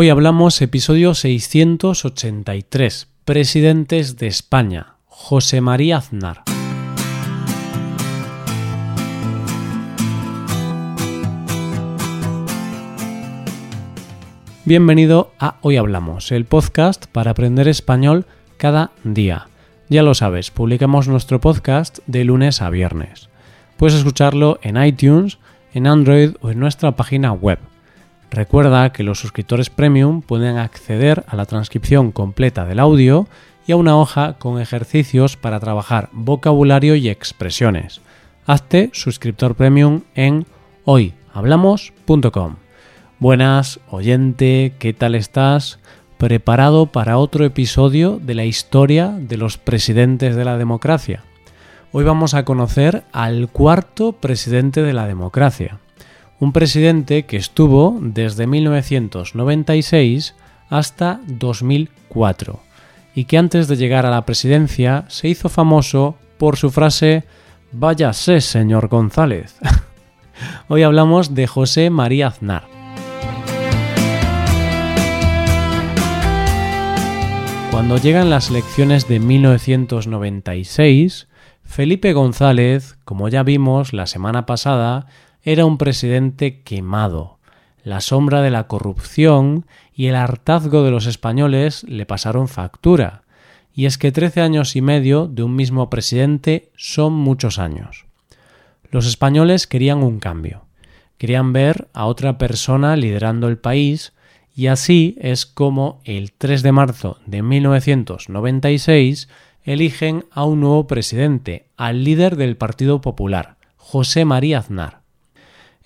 Hoy hablamos episodio 683, Presidentes de España, José María Aznar. Bienvenido a Hoy Hablamos, el podcast para aprender español cada día. Ya lo sabes, publicamos nuestro podcast de lunes a viernes. Puedes escucharlo en iTunes, en Android o en nuestra página web Recuerda que los suscriptores premium pueden acceder a la transcripción completa del audio y a una hoja con ejercicios para trabajar vocabulario y expresiones. Hazte suscriptor premium en hoyhablamos.com. Buenas, oyente, ¿qué tal estás? ¿Preparado para otro episodio de la historia de los presidentes de la democracia? Hoy vamos a conocer al cuarto presidente de la democracia un presidente que estuvo desde 1996 hasta 2004 y que antes de llegar a la presidencia se hizo famoso por su frase Váyase, señor González. Hoy hablamos de José María Aznar. Cuando llegan las elecciones de 1996, Felipe González, como ya vimos la semana pasada, era un presidente quemado. La sombra de la corrupción y el hartazgo de los españoles le pasaron factura. Y es que trece años y medio de un mismo presidente son muchos años. Los españoles querían un cambio. Querían ver a otra persona liderando el país y así es como el 3 de marzo de 1996 eligen a un nuevo presidente, al líder del Partido Popular, José María Aznar.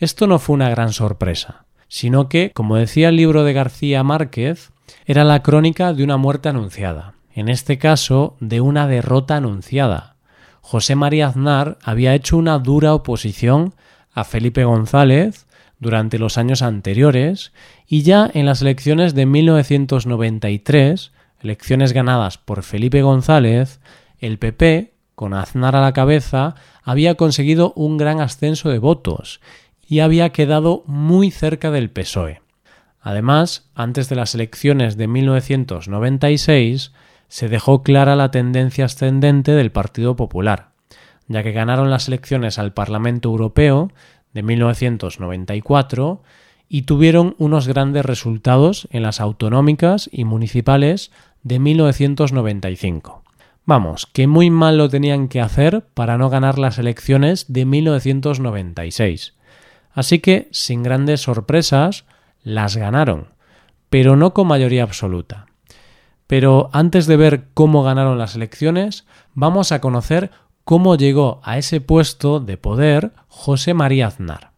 Esto no fue una gran sorpresa, sino que, como decía el libro de García Márquez, era la crónica de una muerte anunciada, en este caso de una derrota anunciada. José María Aznar había hecho una dura oposición a Felipe González durante los años anteriores y ya en las elecciones de 1993, elecciones ganadas por Felipe González, el PP, con Aznar a la cabeza, había conseguido un gran ascenso de votos y había quedado muy cerca del PSOE. Además, antes de las elecciones de 1996, se dejó clara la tendencia ascendente del Partido Popular, ya que ganaron las elecciones al Parlamento Europeo de 1994 y tuvieron unos grandes resultados en las autonómicas y municipales de 1995. Vamos, que muy mal lo tenían que hacer para no ganar las elecciones de 1996. Así que, sin grandes sorpresas, las ganaron, pero no con mayoría absoluta. Pero antes de ver cómo ganaron las elecciones, vamos a conocer cómo llegó a ese puesto de poder José María Aznar.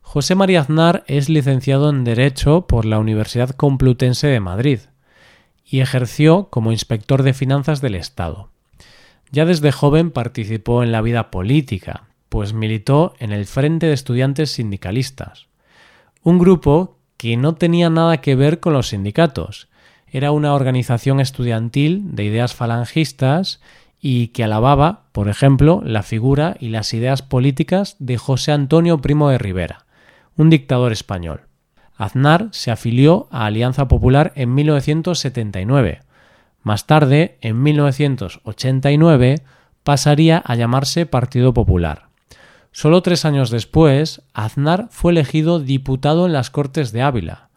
José María Aznar es licenciado en Derecho por la Universidad Complutense de Madrid y ejerció como inspector de finanzas del Estado. Ya desde joven participó en la vida política, pues militó en el Frente de Estudiantes Sindicalistas, un grupo que no tenía nada que ver con los sindicatos. Era una organización estudiantil de ideas falangistas y que alababa, por ejemplo, la figura y las ideas políticas de José Antonio Primo de Rivera, un dictador español. Aznar se afilió a Alianza Popular en 1979. Más tarde, en 1989, pasaría a llamarse Partido Popular. Solo tres años después, Aznar fue elegido diputado en las Cortes de Ávila.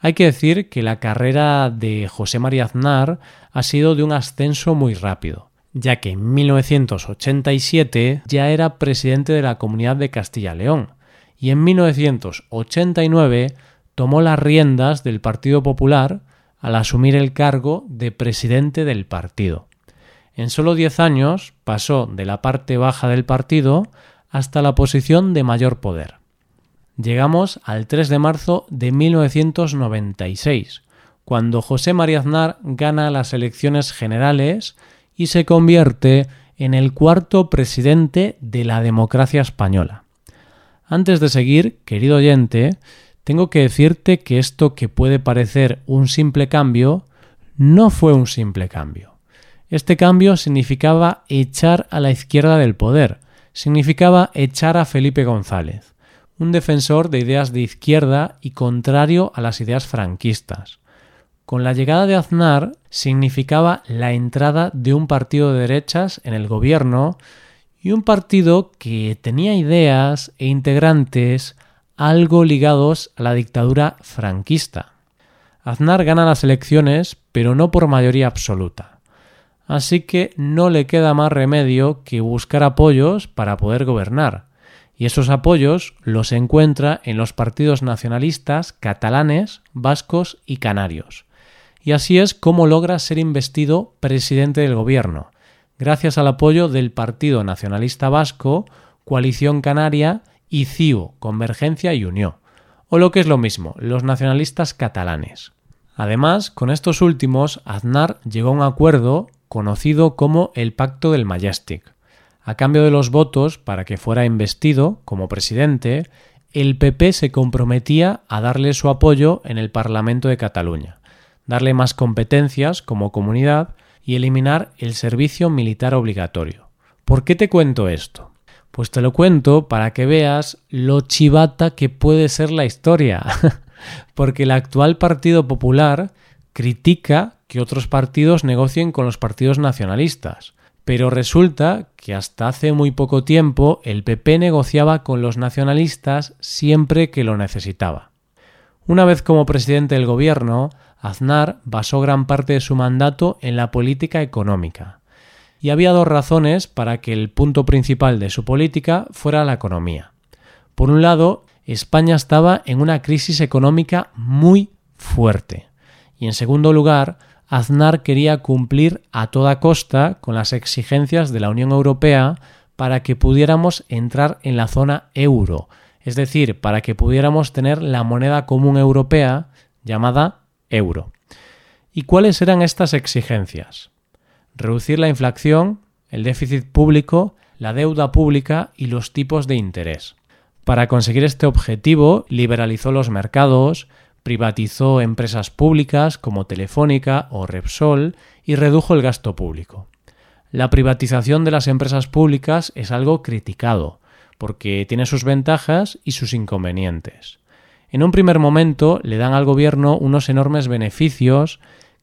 Hay que decir que la carrera de José María Aznar ha sido de un ascenso muy rápido, ya que en 1987 ya era presidente de la Comunidad de Castilla-León y en 1989 tomó las riendas del Partido Popular al asumir el cargo de presidente del partido. En solo diez años pasó de la parte baja del partido hasta la posición de mayor poder. Llegamos al 3 de marzo de 1996, cuando José María Aznar gana las elecciones generales y se convierte en el cuarto presidente de la democracia española. Antes de seguir, querido oyente, tengo que decirte que esto que puede parecer un simple cambio, no fue un simple cambio. Este cambio significaba echar a la izquierda del poder, significaba echar a Felipe González, un defensor de ideas de izquierda y contrario a las ideas franquistas. Con la llegada de Aznar significaba la entrada de un partido de derechas en el gobierno y un partido que tenía ideas e integrantes algo ligados a la dictadura franquista. Aznar gana las elecciones, pero no por mayoría absoluta. Así que no le queda más remedio que buscar apoyos para poder gobernar. Y esos apoyos los encuentra en los partidos nacionalistas catalanes, vascos y canarios. Y así es como logra ser investido presidente del gobierno, gracias al apoyo del Partido Nacionalista Vasco, Coalición Canaria y CIU, Convergencia y Unión, o lo que es lo mismo, los nacionalistas catalanes. Además, con estos últimos, Aznar llegó a un acuerdo conocido como el Pacto del Majestic. A cambio de los votos para que fuera investido como presidente, el PP se comprometía a darle su apoyo en el Parlamento de Cataluña, darle más competencias como comunidad y eliminar el servicio militar obligatorio. ¿Por qué te cuento esto? Pues te lo cuento para que veas lo chivata que puede ser la historia. Porque el actual Partido Popular critica que otros partidos negocien con los partidos nacionalistas. Pero resulta que hasta hace muy poco tiempo el PP negociaba con los nacionalistas siempre que lo necesitaba. Una vez como presidente del gobierno, Aznar basó gran parte de su mandato en la política económica y había dos razones para que el punto principal de su política fuera la economía. Por un lado, España estaba en una crisis económica muy fuerte. Y en segundo lugar, Aznar quería cumplir a toda costa con las exigencias de la Unión Europea para que pudiéramos entrar en la zona euro, es decir, para que pudiéramos tener la moneda común europea llamada euro. ¿Y cuáles eran estas exigencias? reducir la inflación, el déficit público, la deuda pública y los tipos de interés. Para conseguir este objetivo, liberalizó los mercados, privatizó empresas públicas como Telefónica o Repsol y redujo el gasto público. La privatización de las empresas públicas es algo criticado, porque tiene sus ventajas y sus inconvenientes. En un primer momento le dan al gobierno unos enormes beneficios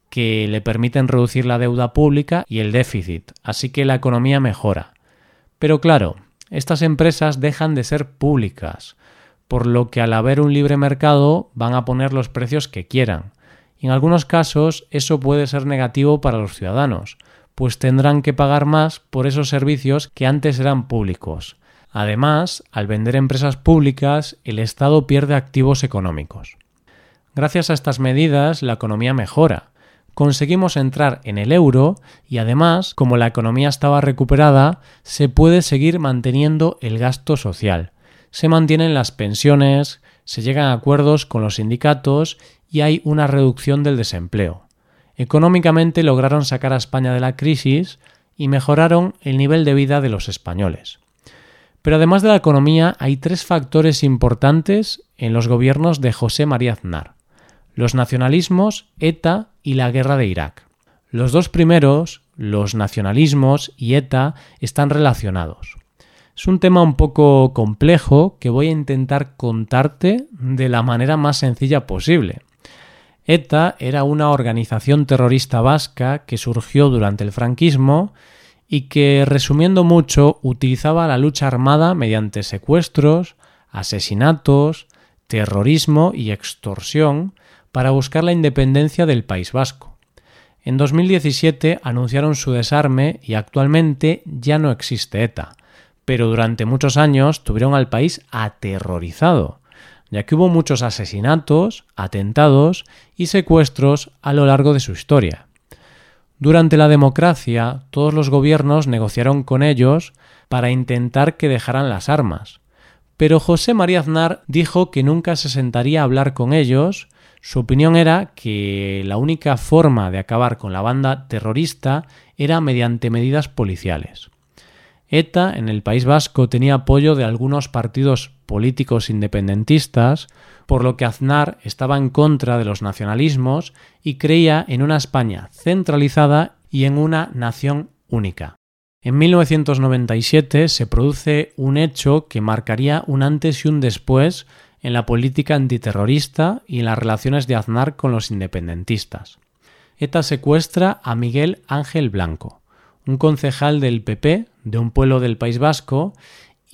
que le permiten reducir la deuda pública y el déficit, así que la economía mejora. Pero claro, estas empresas dejan de ser públicas, por lo que al haber un libre mercado van a poner los precios que quieran. Y en algunos casos eso puede ser negativo para los ciudadanos, pues tendrán que pagar más por esos servicios que antes eran públicos. Además, al vender empresas públicas, el Estado pierde activos económicos. Gracias a estas medidas, la economía mejora, conseguimos entrar en el euro y además, como la economía estaba recuperada, se puede seguir manteniendo el gasto social. Se mantienen las pensiones, se llegan a acuerdos con los sindicatos y hay una reducción del desempleo. Económicamente lograron sacar a España de la crisis y mejoraron el nivel de vida de los españoles. Pero además de la economía hay tres factores importantes en los gobiernos de José María Aznar los nacionalismos, ETA y la guerra de Irak. Los dos primeros, los nacionalismos y ETA, están relacionados. Es un tema un poco complejo que voy a intentar contarte de la manera más sencilla posible. ETA era una organización terrorista vasca que surgió durante el franquismo y que, resumiendo mucho, utilizaba la lucha armada mediante secuestros, asesinatos, terrorismo y extorsión para buscar la independencia del País Vasco. En 2017 anunciaron su desarme y actualmente ya no existe ETA, pero durante muchos años tuvieron al país aterrorizado, ya que hubo muchos asesinatos, atentados y secuestros a lo largo de su historia. Durante la democracia, todos los gobiernos negociaron con ellos para intentar que dejaran las armas. Pero José María Aznar dijo que nunca se sentaría a hablar con ellos su opinión era que la única forma de acabar con la banda terrorista era mediante medidas policiales. ETA en el País Vasco tenía apoyo de algunos partidos políticos independentistas, por lo que Aznar estaba en contra de los nacionalismos y creía en una España centralizada y en una nación única. En 1997 se produce un hecho que marcaría un antes y un después en la política antiterrorista y en las relaciones de Aznar con los independentistas. ETA secuestra a Miguel Ángel Blanco, un concejal del PP de un pueblo del País Vasco,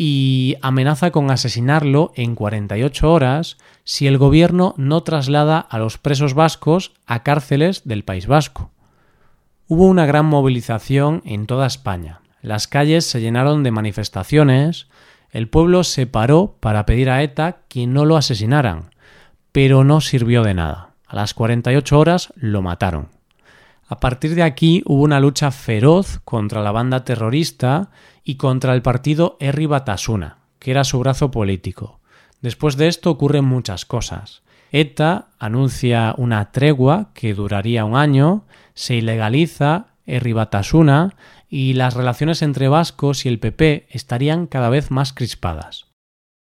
y amenaza con asesinarlo en 48 horas si el gobierno no traslada a los presos vascos a cárceles del País Vasco. Hubo una gran movilización en toda España. Las calles se llenaron de manifestaciones, el pueblo se paró para pedir a ETA que no lo asesinaran, pero no sirvió de nada. A las 48 horas lo mataron. A partir de aquí hubo una lucha feroz contra la banda terrorista y contra el partido Herri Batasuna, que era su brazo político. Después de esto ocurren muchas cosas. ETA anuncia una tregua que duraría un año, se ilegaliza Herri Batasuna y las relaciones entre vascos y el PP estarían cada vez más crispadas.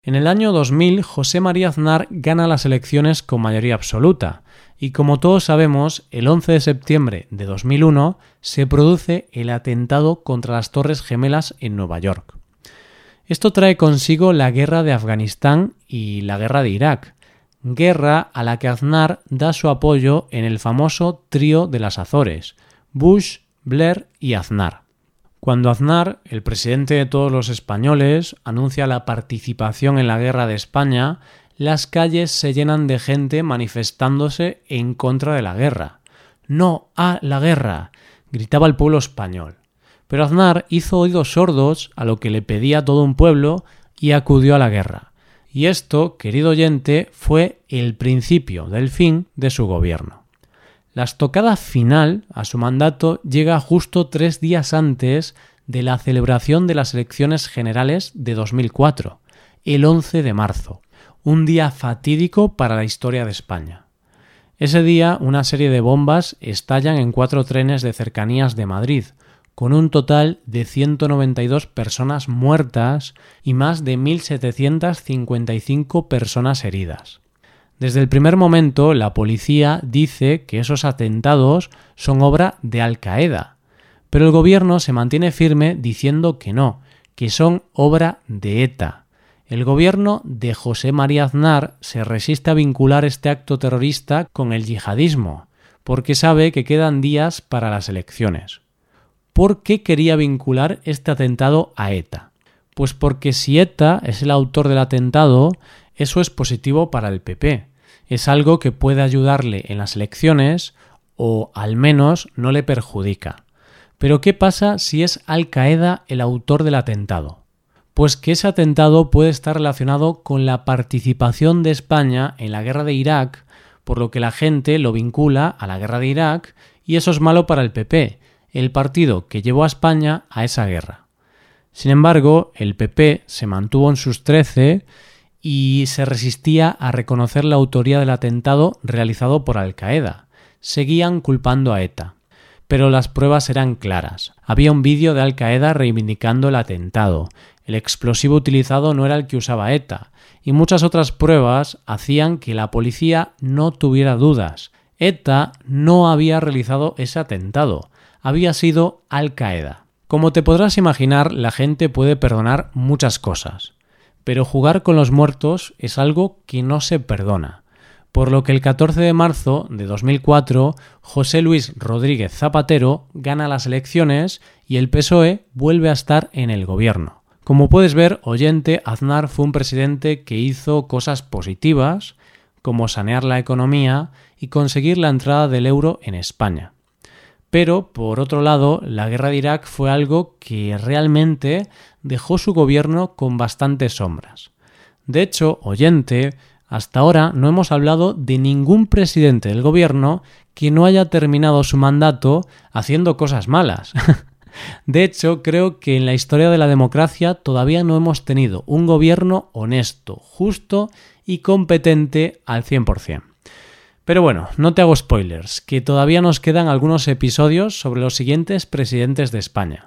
En el año 2000, José María Aznar gana las elecciones con mayoría absoluta, y como todos sabemos, el 11 de septiembre de 2001 se produce el atentado contra las Torres Gemelas en Nueva York. Esto trae consigo la guerra de Afganistán y la guerra de Irak, guerra a la que Aznar da su apoyo en el famoso trío de las Azores, Bush, Blair y Aznar. Cuando Aznar, el presidente de todos los españoles, anuncia la participación en la guerra de España, las calles se llenan de gente manifestándose en contra de la guerra. No a la guerra, gritaba el pueblo español. Pero Aznar hizo oídos sordos a lo que le pedía todo un pueblo y acudió a la guerra. Y esto, querido oyente, fue el principio del fin de su gobierno. La estocada final a su mandato llega justo tres días antes de la celebración de las elecciones generales de 2004, el 11 de marzo, un día fatídico para la historia de España. Ese día una serie de bombas estallan en cuatro trenes de cercanías de Madrid, con un total de 192 personas muertas y más de 1.755 personas heridas. Desde el primer momento, la policía dice que esos atentados son obra de Al Qaeda, pero el gobierno se mantiene firme diciendo que no, que son obra de ETA. El gobierno de José María Aznar se resiste a vincular este acto terrorista con el yihadismo, porque sabe que quedan días para las elecciones. ¿Por qué quería vincular este atentado a ETA? Pues porque si ETA es el autor del atentado, eso es positivo para el PP. Es algo que puede ayudarle en las elecciones o al menos no le perjudica. Pero ¿qué pasa si es Al Qaeda el autor del atentado? Pues que ese atentado puede estar relacionado con la participación de España en la guerra de Irak, por lo que la gente lo vincula a la guerra de Irak y eso es malo para el PP, el partido que llevó a España a esa guerra. Sin embargo, el PP se mantuvo en sus trece y se resistía a reconocer la autoría del atentado realizado por Al Qaeda. Seguían culpando a ETA. Pero las pruebas eran claras. Había un vídeo de Al Qaeda reivindicando el atentado. El explosivo utilizado no era el que usaba ETA, y muchas otras pruebas hacían que la policía no tuviera dudas. ETA no había realizado ese atentado, había sido Al Qaeda. Como te podrás imaginar, la gente puede perdonar muchas cosas, pero jugar con los muertos es algo que no se perdona. Por lo que el 14 de marzo de 2004, José Luis Rodríguez Zapatero gana las elecciones y el PSOE vuelve a estar en el gobierno. Como puedes ver, oyente, Aznar fue un presidente que hizo cosas positivas, como sanear la economía y conseguir la entrada del euro en España. Pero, por otro lado, la guerra de Irak fue algo que realmente dejó su gobierno con bastantes sombras. De hecho, oyente, hasta ahora no hemos hablado de ningún presidente del gobierno que no haya terminado su mandato haciendo cosas malas. De hecho, creo que en la historia de la democracia todavía no hemos tenido un gobierno honesto, justo y competente al 100%. Pero bueno, no te hago spoilers, que todavía nos quedan algunos episodios sobre los siguientes presidentes de España.